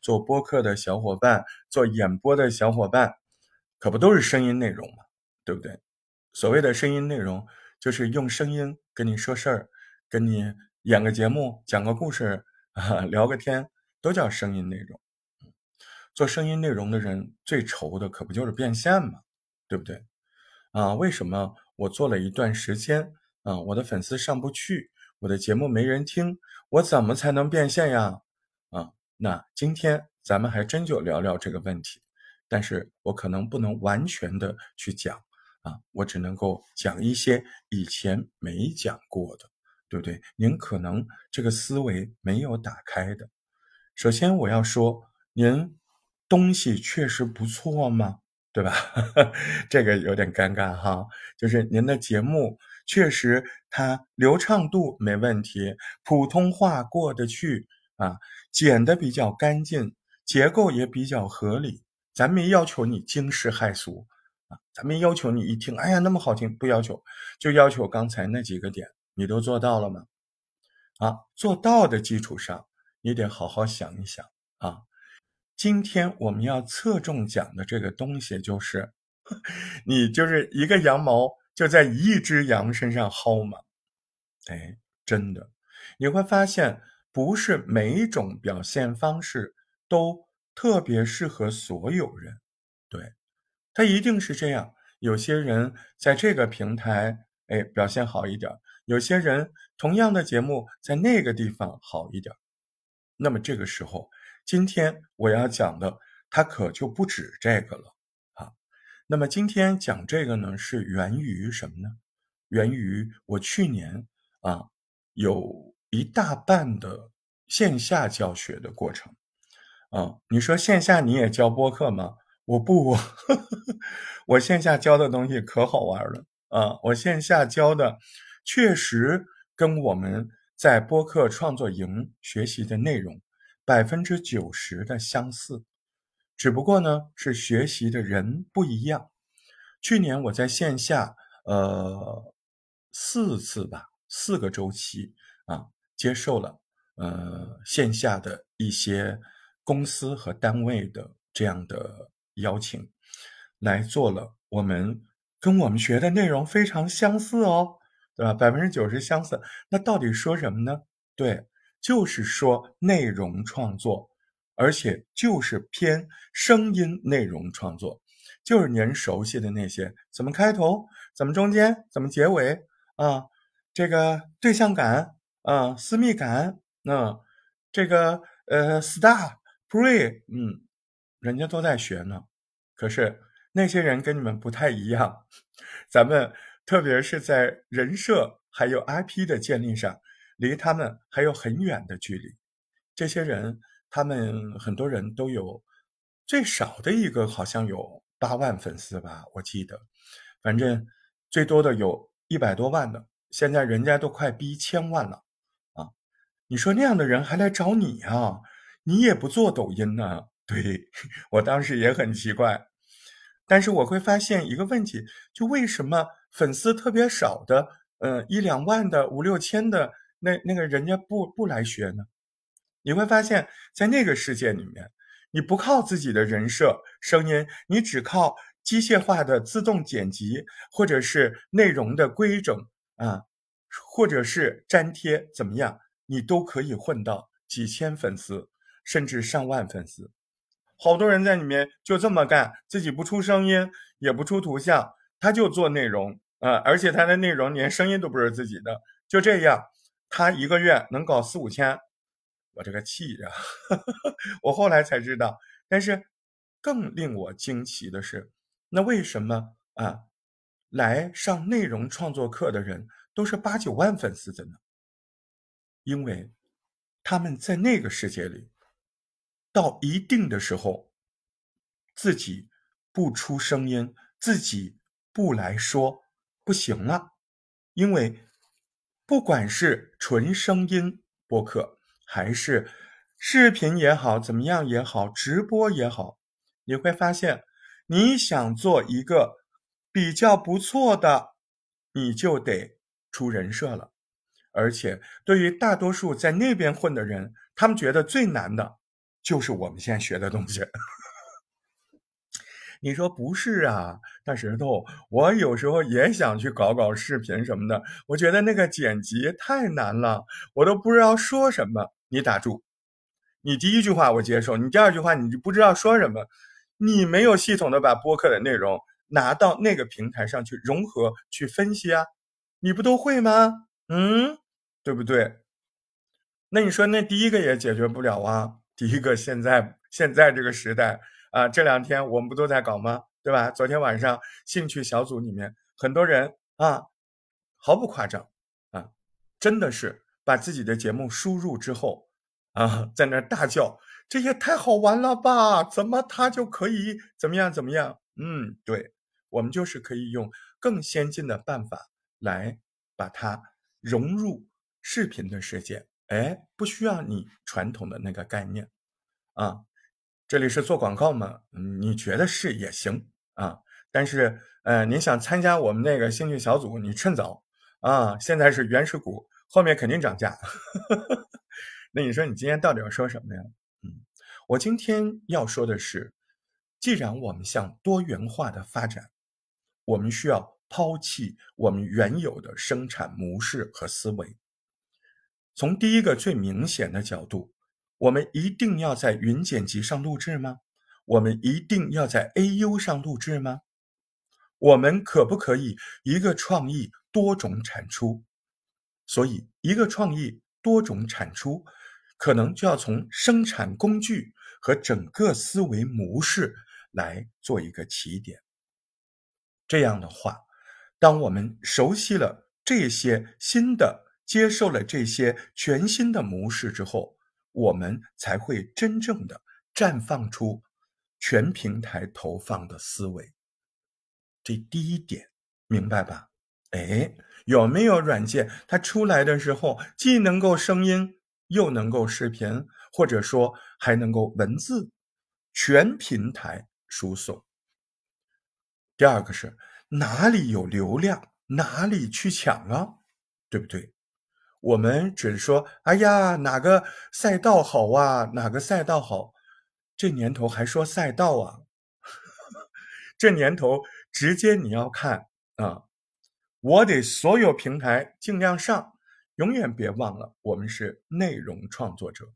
做播客的小伙伴，做演播的小伙伴，可不都是声音内容嘛，对不对？所谓的声音内容，就是用声音跟你说事儿，跟你演个节目，讲个故事，啊，聊个天，都叫声音内容。做声音内容的人最愁的可不就是变现嘛，对不对？啊，为什么我做了一段时间，啊，我的粉丝上不去，我的节目没人听，我怎么才能变现呀？啊，那今天咱们还真就聊聊这个问题，但是我可能不能完全的去讲，啊，我只能够讲一些以前没讲过的，对不对？您可能这个思维没有打开的。首先我要说，您。东西确实不错吗？对吧？这个有点尴尬哈。就是您的节目确实它流畅度没问题，普通话过得去啊，剪的比较干净，结构也比较合理。咱没要求你惊世骇俗啊，咱没要求你一听哎呀那么好听，不要求，就要求刚才那几个点，你都做到了吗？啊，做到的基础上，你得好好想一想啊。今天我们要侧重讲的这个东西，就是 你就是一个羊毛就在一只羊身上薅嘛。哎，真的，你会发现不是每种表现方式都特别适合所有人。对，它一定是这样。有些人在这个平台，哎，表现好一点；有些人同样的节目在那个地方好一点。那么这个时候。今天我要讲的，它可就不止这个了啊。那么今天讲这个呢，是源于什么呢？源于我去年啊，有一大半的线下教学的过程啊。你说线下你也教播客吗？我不，我线下教的东西可好玩了啊。我线下教的确实跟我们在播客创作营学习的内容。百分之九十的相似，只不过呢是学习的人不一样。去年我在线下，呃，四次吧，四个周期啊，接受了呃线下的一些公司和单位的这样的邀请，来做了我们跟我们学的内容非常相似哦，对吧？百分之九十相似，那到底说什么呢？对。就是说内容创作，而且就是偏声音内容创作，就是您熟悉的那些，怎么开头，怎么中间，怎么结尾啊？这个对象感啊，私密感，那这个呃，star pre，嗯，人家都在学呢。可是那些人跟你们不太一样，咱们特别是在人设还有 IP 的建立上。离他们还有很远的距离，这些人，他们很多人都有最少的一个，好像有八万粉丝吧，我记得，反正最多的有一百多万的，现在人家都快逼千万了！你说那样的人还来找你啊？你也不做抖音呢？对 我当时也很奇怪，但是我会发现一个问题，就为什么粉丝特别少的，呃，一两万的，五六千的。那那个人家不不来学呢？你会发现在那个世界里面，你不靠自己的人设、声音，你只靠机械化的自动剪辑，或者是内容的规整啊，或者是粘贴，怎么样，你都可以混到几千粉丝，甚至上万粉丝。好多人在里面就这么干，自己不出声音，也不出图像，他就做内容啊，而且他的内容连声音都不是自己的，就这样。他一个月能搞四五千，我这个气呀！我后来才知道，但是更令我惊奇的是，那为什么啊，来上内容创作课的人都是八九万粉丝的呢？因为他们在那个世界里，到一定的时候，自己不出声音，自己不来说不行了，因为。不管是纯声音播客，还是视频也好，怎么样也好，直播也好，你会发现，你想做一个比较不错的，你就得出人设了。而且，对于大多数在那边混的人，他们觉得最难的就是我们现在学的东西。你说不是啊，大石头，我有时候也想去搞搞视频什么的，我觉得那个剪辑太难了，我都不知道说什么。你打住，你第一句话我接受，你第二句话你就不知道说什么，你没有系统的把播客的内容拿到那个平台上去融合去分析啊，你不都会吗？嗯，对不对？那你说那第一个也解决不了啊？第一个现在现在这个时代。啊，这两天我们不都在搞吗？对吧？昨天晚上兴趣小组里面很多人啊，毫不夸张啊，真的是把自己的节目输入之后啊，在那大叫：“这也太好玩了吧！怎么他就可以怎么样怎么样？”嗯，对，我们就是可以用更先进的办法来把它融入视频的世界。哎，不需要你传统的那个概念啊。这里是做广告吗？你觉得是也行啊，但是呃，你想参加我们那个兴趣小组，你趁早啊！现在是原始股，后面肯定涨价。那你说你今天到底要说什么呀？嗯，我今天要说的是，既然我们向多元化的发展，我们需要抛弃我们原有的生产模式和思维。从第一个最明显的角度。我们一定要在云剪辑上录制吗？我们一定要在 AU 上录制吗？我们可不可以一个创意多种产出？所以，一个创意多种产出，可能就要从生产工具和整个思维模式来做一个起点。这样的话，当我们熟悉了这些新的、接受了这些全新的模式之后，我们才会真正的绽放出全平台投放的思维。这第一点，明白吧？哎，有没有软件？它出来的时候，既能够声音，又能够视频，或者说还能够文字，全平台输送。第二个是哪里有流量，哪里去抢啊？对不对？我们只是说，哎呀，哪个赛道好啊？哪个赛道好？这年头还说赛道啊？这年头直接你要看啊！我得所有平台尽量上，永远别忘了，我们是内容创作者。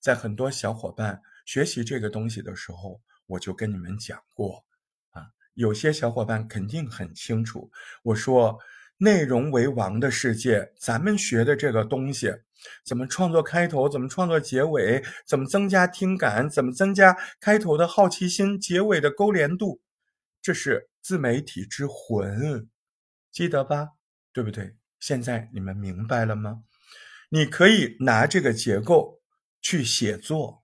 在很多小伙伴学习这个东西的时候，我就跟你们讲过啊，有些小伙伴肯定很清楚，我说。内容为王的世界，咱们学的这个东西，怎么创作开头，怎么创作结尾，怎么增加听感，怎么增加开头的好奇心，结尾的勾连度，这是自媒体之魂，记得吧？对不对？现在你们明白了吗？你可以拿这个结构去写作，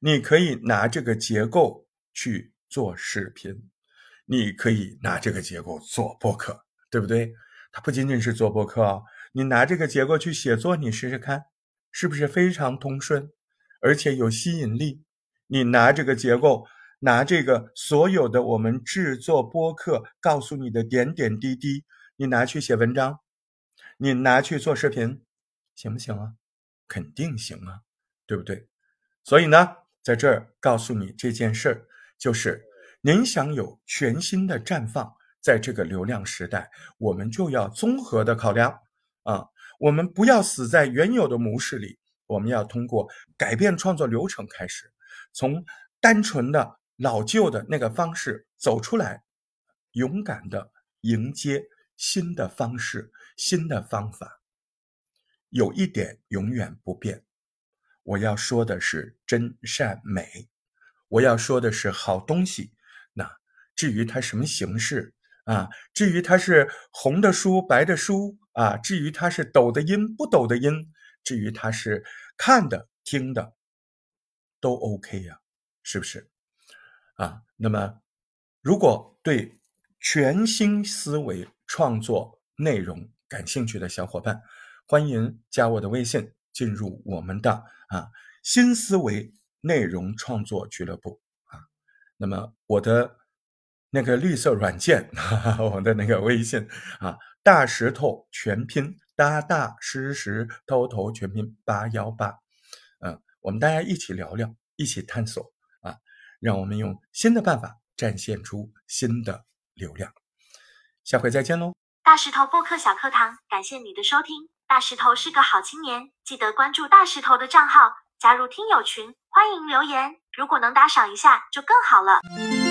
你可以拿这个结构去做视频，你可以拿这个结构做播客。对不对？它不仅仅是做播客，你拿这个结构去写作，你试试看，是不是非常通顺，而且有吸引力？你拿这个结构，拿这个所有的我们制作播客告诉你的点点滴滴，你拿去写文章，你拿去做视频，行不行啊？肯定行啊，对不对？所以呢，在这儿告诉你这件事儿，就是您想有全新的绽放。在这个流量时代，我们就要综合的考量啊，我们不要死在原有的模式里，我们要通过改变创作流程开始，从单纯的老旧的那个方式走出来，勇敢的迎接新的方式、新的方法。有一点永远不变，我要说的是真善美，我要说的是好东西。那至于它什么形式？啊，至于它是红的书、白的书啊，至于它是抖的音、不抖的音，至于它是看的、听的，都 OK 呀，是不是？啊，那么如果对全新思维创作内容感兴趣的小伙伴，欢迎加我的微信，进入我们的啊新思维内容创作俱乐部啊。那么我的。那个绿色软件，我们的那个微信啊，大石头全拼，大大石石头头全拼八幺八，嗯，我们大家一起聊聊，一起探索啊，让我们用新的办法展现出新的流量。下回再见喽！大石头播客小课堂，感谢你的收听。大石头是个好青年，记得关注大石头的账号，加入听友群，欢迎留言。如果能打赏一下，就更好了。